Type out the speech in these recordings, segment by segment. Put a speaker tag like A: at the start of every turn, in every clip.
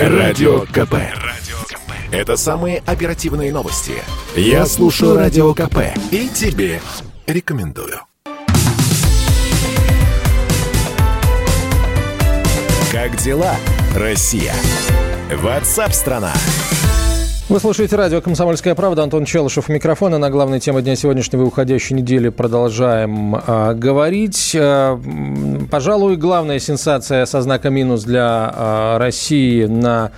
A: Радио КП. Это самые оперативные новости. Я слушаю Радио КП и тебе рекомендую. Как дела, Россия? Ватсап-страна!
B: Вы слушаете радио «Комсомольская правда». Антон Челышев у микрофона. На главной теме дня сегодняшнего и уходящей недели продолжаем э, говорить. Э, пожалуй, главная сенсация со знаком минус для э, России на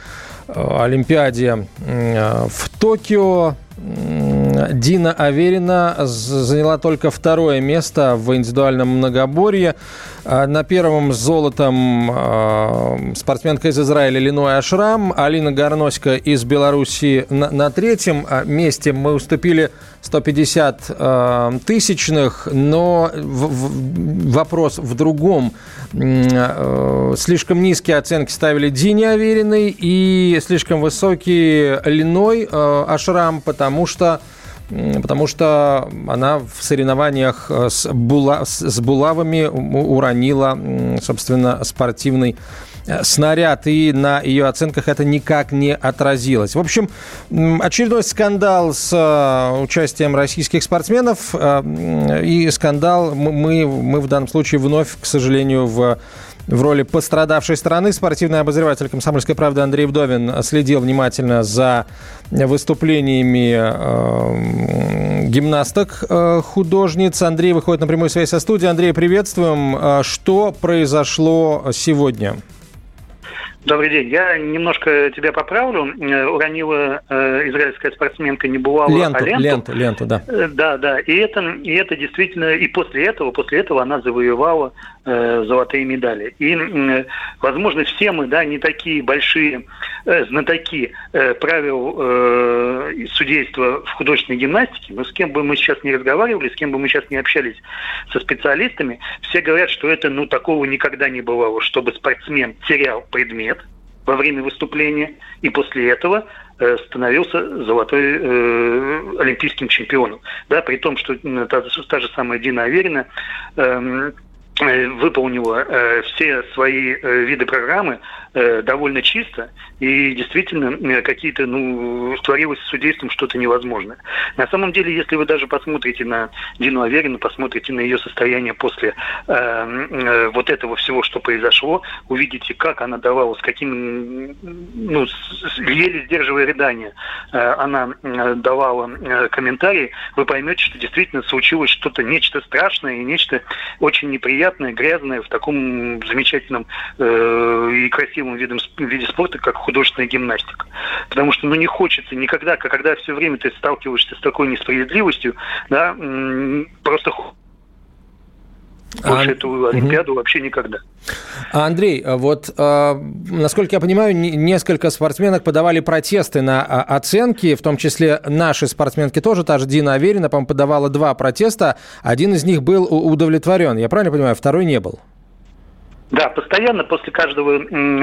B: Олимпиаде в Токио. Дина Аверина заняла только второе место в индивидуальном многоборье. А, на первом с золотом а, спортсменка из Израиля Леной Ашрам, Алина Горноська из Беларуси на, на третьем а, месте. Мы уступили 150 тысячных, но в, в, вопрос в другом. Слишком низкие оценки ставили Дине Авериной и слишком высокие Леной Ашрам, потому что потому что она в соревнованиях э, с, була, с булавами уронила, собственно, спортивный э, снаряд, и на ее оценках это никак не отразилось. В общем, очередной скандал с э, участием российских спортсменов, и скандал мы, мы в данном случае вновь, к сожалению, в в роли пострадавшей стороны спортивный обозреватель «Комсомольской правды» Андрей Вдовин следил внимательно за выступлениями э, гимнасток э, художниц. Андрей выходит на прямую связь со студией. Андрей, приветствуем. Э, что произошло сегодня?
C: Добрый день. Я немножко тебя поправлю. Э, уронила э, израильская спортсменка не бывала,
B: ленту, а ленту. Ленту, ленту, да.
C: Э, да, да. И это, и это действительно, и после этого, после этого она завоевала э, золотые медали. И, э, возможно, все мы, да, не такие большие э, знатоки э, правил э, судейства в художественной гимнастике, но с кем бы мы сейчас не разговаривали, с кем бы мы сейчас не общались со специалистами, все говорят, что это, ну, такого никогда не бывало, чтобы спортсмен терял предмет, во время выступления, и после этого э, становился золотой э, олимпийским чемпионом. Да, при том, что та, та же самая Дина Аверина э, выполнила э, все свои э, виды программы э, довольно чисто, и действительно э, какие-то, ну, творилось с судейством что-то невозможное. На самом деле, если вы даже посмотрите на Дину Аверину, посмотрите на ее состояние после э, э, вот этого всего, что произошло, увидите, как она давала, с каким, ну, еле сдерживая рыдание, э, она э, давала э, комментарии, вы поймете, что действительно случилось что-то, нечто страшное и нечто очень неприятное, грязное в таком замечательном э, и красивом видом, виде спорта, как художественная гимнастика. Потому что ну, не хочется никогда, когда все время ты сталкиваешься с такой несправедливостью, да, просто больше а... эту Олимпиаду угу. вообще никогда.
B: А, Андрей, а вот, э, насколько я понимаю, несколько спортсменок подавали протесты на а, оценки, в том числе наши спортсменки тоже, та же Дина Аверина, по-моему, подавала два протеста, один из них был удовлетворен, я правильно понимаю, второй не был?
C: Да, постоянно после каждого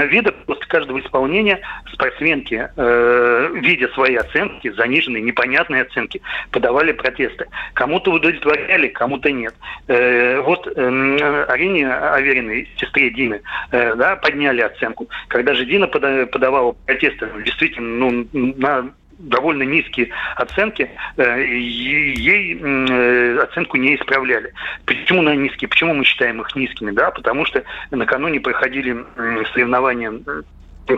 C: вида, после каждого исполнения спортсменки, э, видя свои оценки, заниженные, непонятные оценки, подавали протесты. Кому-то удовлетворяли, кому-то нет. Э, вот э, Арине Авериной, сестре Дины, э, да, подняли оценку. Когда же Дина подавала протесты, действительно, ну, на довольно низкие оценки, э, ей э, оценку не исправляли. Почему на низкие? Почему мы считаем их низкими? Да, потому что накануне проходили соревнования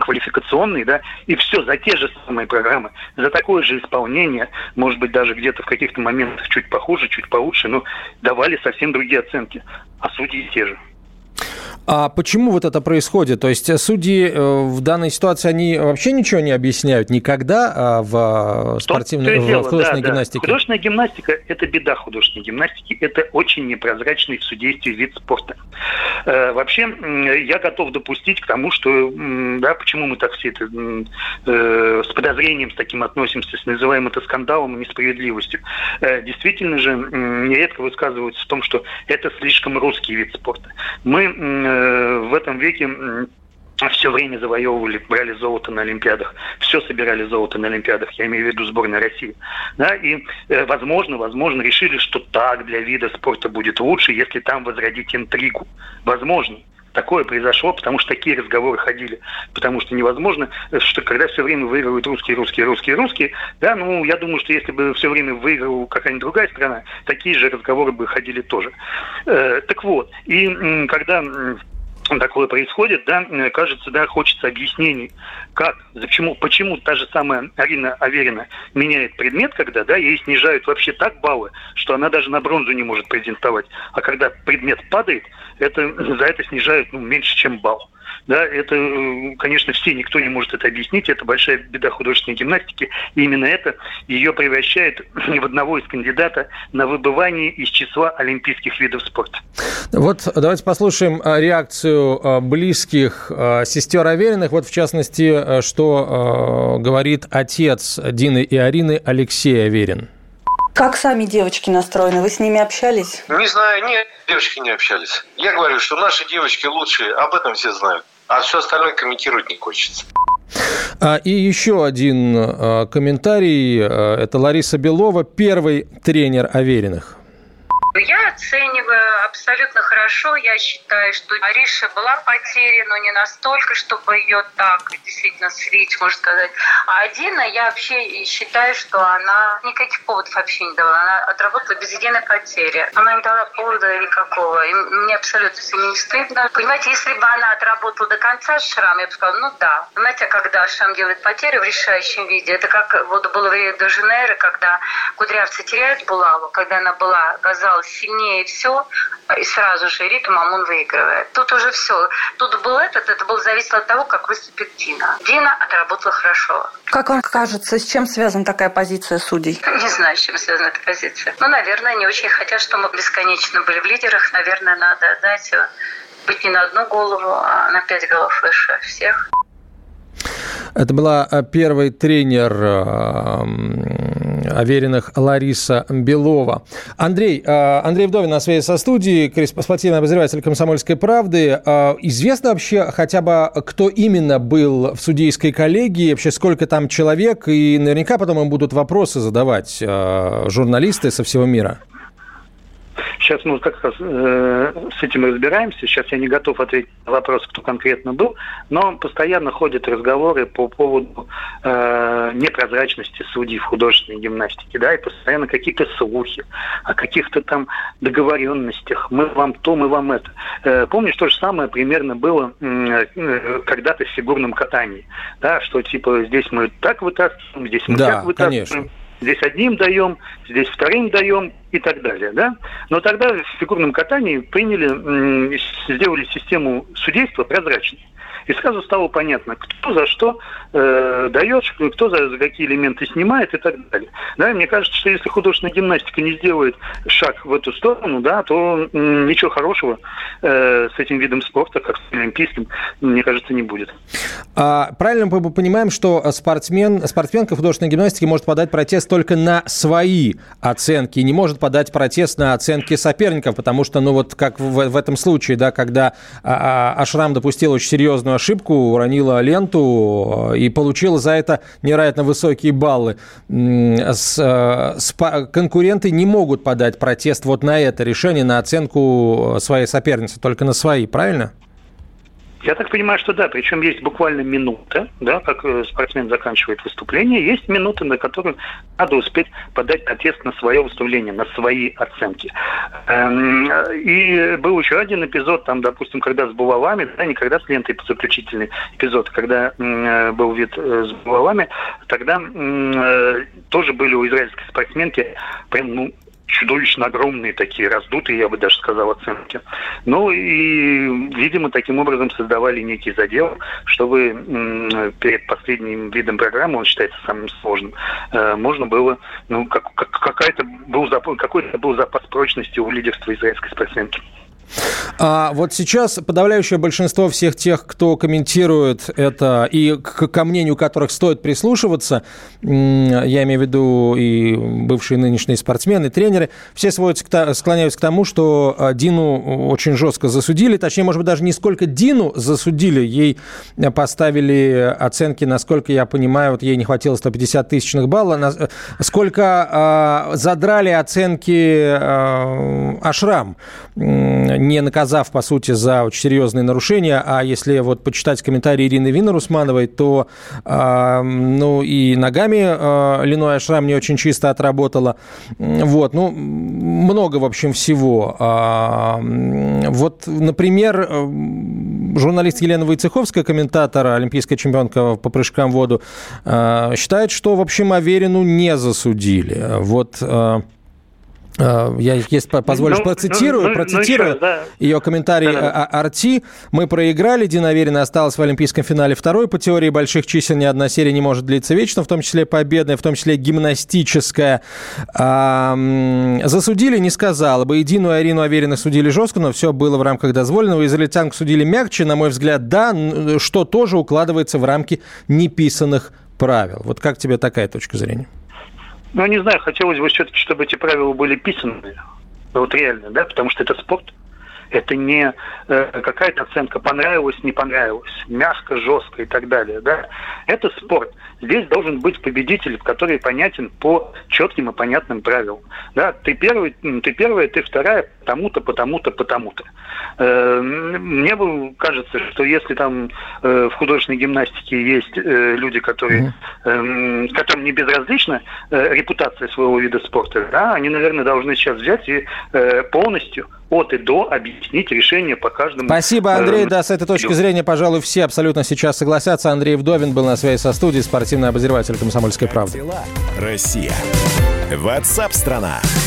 C: квалификационные, да, и все за те же самые программы, за такое же исполнение, может быть, даже где-то в каких-то моментах чуть похуже, чуть получше, но давали совсем другие оценки, а судьи те же.
B: А почему вот это происходит? То есть судьи э, в данной ситуации, они вообще ничего не объясняют никогда а, в спортивной, в,
C: дело, в художественной да, гимнастике? Да. Художественная гимнастика – это беда художественной гимнастики. Это очень непрозрачный в судействе вид спорта. Э, вообще, я готов допустить к тому, что, да, почему мы так все это э, с подозрением с таким относимся, называем это скандалом и несправедливостью. Э, действительно же, нередко высказываются в том, что это слишком русский вид спорта. Мы Э, в этом веке все время завоевывали, брали золото на Олимпиадах, все собирали золото на Олимпиадах, я имею в виду сборную России. Да, и, э, возможно, возможно, решили, что так для вида спорта будет лучше, если там возродить интригу. Возможно. Такое произошло, потому что такие разговоры ходили. Потому что невозможно, что когда все время выигрывают русские, русские, русские, русские, да, ну, я думаю, что если бы все время выигрывала какая-нибудь другая страна, такие же разговоры бы ходили тоже. Э, так вот, и когда такое происходит, да, кажется, да, хочется объяснений, как, почему, почему та же самая Арина Аверина меняет предмет, когда, да, ей снижают вообще так баллы, что она даже на бронзу не может претендовать. А когда предмет падает, это, за это снижают ну, меньше, чем балл. Да, это, э, конечно, все, никто не может это объяснить. Это большая беда художественной гимнастики. И именно это ее превращает в одного из кандидата на выбывание из числа олимпийских видов спорта.
B: Вот давайте послушаем э, реакцию э, близких сестер Авериных. Вот, в частности, что говорит отец Дины и Арины Алексей Аверин.
D: Как сами девочки настроены? Вы с ними общались?
E: Не знаю, нет, девочки не общались. Я говорю, что наши девочки лучшие, об этом все знают. А все остальное комментировать не хочется.
B: А, и еще один а, комментарий. А, это Лариса Белова, первый тренер Авериных.
F: Я оцениваю абсолютно хорошо. Я считаю, что Ариша была потеряна, но не настолько, чтобы ее так действительно слить, можно сказать. А Адина, я вообще считаю, что она никаких поводов вообще не давала. Она отработала без единой потери. Она не дала повода никакого. И мне абсолютно не стыдно. Понимаете, если бы она отработала до конца шрам, я бы сказала, ну да. Знаете, когда шрам делает потерю в решающем виде, это как вот было в Рио-де-Жанейро, когда кудрявцы теряют булаву, когда она была, казалось, сильнее все, и сразу же ритм ОМОН выигрывает. Тут уже все. Тут был этот, это было зависело от того, как выступит Дина. Дина отработала хорошо.
D: Как вам кажется, с чем связана такая позиция судей?
F: Не знаю, с чем связана эта позиция. Ну, наверное, они очень хотят, чтобы мы бесконечно были в лидерах. Наверное, надо, знаете, быть не на одну голову, а на пять голов выше всех.
B: Это была э, первый тренер э, Авериных Лариса Белова. Андрей, э, Андрей Вдовин на связи со студией, спортивный обозреватель «Комсомольской правды». Известно вообще хотя бы, кто именно был в судейской коллегии, вообще сколько там человек, и наверняка потом им будут вопросы задавать журналисты со всего мира.
C: Сейчас мы как раз э, с этим разбираемся. Сейчас я не готов ответить на вопрос, кто конкретно был, но постоянно ходят разговоры по поводу э, непрозрачности судей в художественной гимнастике, да, и постоянно какие-то слухи о каких-то там договоренностях. Мы вам то, мы вам это. Э, помнишь, то же самое примерно было э, когда-то в фигурном катании, да, что типа здесь мы так вытаскиваем, здесь мы
B: да,
C: так вытаскиваем.
B: Конечно
C: здесь одним даем, здесь вторым даем и так далее. Да? Но тогда в фигурном катании приняли, сделали систему судейства прозрачной. И сразу стало понятно, кто за что э, дает, кто за, за какие элементы снимает и так далее. Да, и мне кажется, что если художественная гимнастика не сделает шаг в эту сторону, да, то м, ничего хорошего э, с этим видом спорта, как с олимпийским, мне кажется, не будет.
B: А, правильно мы понимаем, что спортсмен, спортсменка художественной гимнастики может подать протест только на свои оценки не может подать протест на оценки соперников, потому что, ну вот как в, в этом случае, да, когда а, а, Ашрам допустил очень серьезную ошибку, уронила ленту э, и получила за это невероятно высокие баллы. С, э, с, конкуренты не могут подать протест вот на это решение, на оценку своей соперницы, только на свои, правильно?
C: Я так понимаю, что да, причем есть буквально минута, да, как э, спортсмен заканчивает выступление, есть минуты, на которые надо успеть подать протест на свое выступление, на свои оценки. Эм, и был еще один эпизод, там, допустим, когда с булавами, да, не когда с лентой, заключительный эпизод, когда э, был вид э, с булавами, тогда тоже были у израильской спортсменки прям, ну, чудовищно огромные такие, раздутые, я бы даже сказал, оценки. Ну и, видимо, таким образом создавали некий задел, чтобы перед последним видом программы, он считается самым сложным, э, можно было, ну, как, как, какая-то был, какой-то был запас прочности у лидерства израильской спортсменки.
B: А вот сейчас подавляющее большинство всех тех, кто комментирует это и к, ко мнению которых стоит прислушиваться, я имею в виду и бывшие нынешние спортсмены, тренеры, все сводятся к, склоняются к тому, что а, Дину очень жестко засудили, точнее, может быть, даже не сколько Дину засудили, ей поставили оценки, насколько я понимаю, вот ей не хватило 150 тысячных баллов, сколько э, задрали оценки э, Ашрам не, наказав, по сути, за очень серьезные нарушения. А если вот почитать комментарии Ирины Винер-Усмановой, то, э, ну, и ногами э, Леной Ашрам не очень чисто отработала. Вот, ну, много, в общем, всего. Э, вот, например, журналист Елена Войцеховская, комментатор, олимпийская чемпионка по прыжкам в воду, э, считает, что, в общем, Аверину не засудили. Вот Э, я, если позволишь, ну, процитирую, ну, ну, процитирую ну, да. ее комментарий да, да. Арти. Мы проиграли, Дина Аверина осталась в Олимпийском финале второй. По теории больших чисел ни одна серия не может длиться вечно, в том числе победная, в том числе гимнастическая. А, засудили, не сказала бы. И Дину и Арину Аверина судили жестко, но все было в рамках дозволенного. Израильтянку судили мягче, на мой взгляд, да, что тоже укладывается в рамки неписанных правил. Вот как тебе такая точка зрения?
C: Ну, не знаю, хотелось бы все-таки, чтобы эти правила были писанные. Вот реально, да, потому что это спорт. Это не э, какая-то оценка понравилось, не понравилось, мягко, жестко и так далее. Да? Это спорт. Здесь должен быть победитель, который понятен по четким и понятным правилам. Да? Ты первый, ты первая, ты вторая, потому-то, потому-то, потому-то. Э, мне кажется, что если там э, в художественной гимнастике есть э, люди, которые, э, которым не безразлична э, репутация своего вида спорта, да, они, наверное, должны сейчас взять и э, полностью от и до объяснить решение по каждому.
B: Спасибо, Андрей. Э, да, с этой точки зрения, пожалуй, все абсолютно сейчас согласятся. Андрей Вдовин был на связи со студией, спортивный обозреватель «Комсомольской правды».
A: Россия. Ватсап-страна! страна